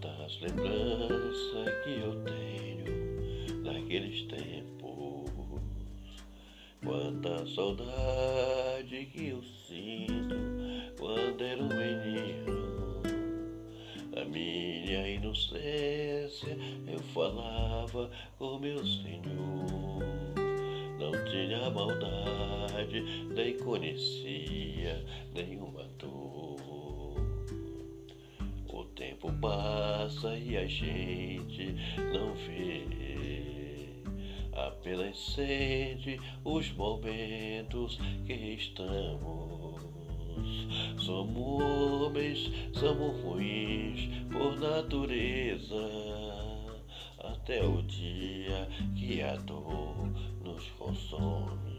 tantas lembranças que eu tenho daqueles tempos, quanta saudade que eu sinto quando era um menino. A minha inocência eu falava com meu Senhor, não tinha maldade, nem conhecia nem passa e a gente não vê apenas sente os momentos que estamos. Somos homens, somos ruins por natureza, até o dia que a dor nos consome.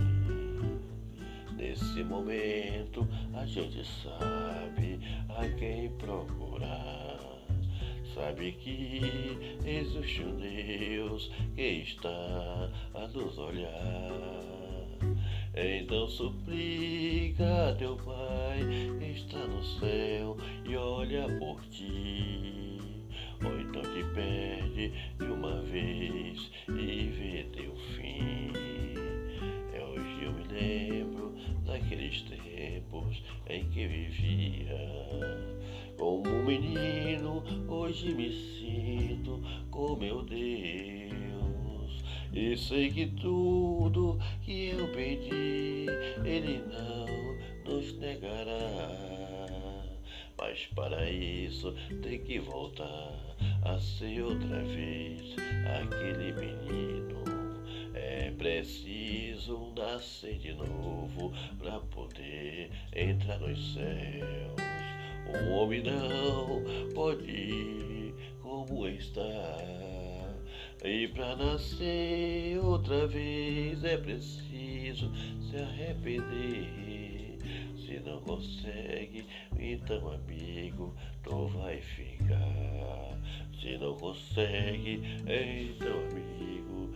Nesse momento a gente sabe a quem procurar sabe que existe um Deus que está a nos olhar. Então suplica teu Pai, está no céu e olha por ti. Daqueles tempos em que vivia como menino, hoje me sinto com meu Deus. E sei que tudo que eu pedi, Ele não nos negará. Mas para isso tem que voltar a ser outra vez aquele menino. É preciso nascer de novo para poder entrar nos céus. O homem não pode ir como está. E para nascer outra vez é preciso se arrepender. Se não consegue, então amigo, tu vai ficar. Se não consegue, então amigo,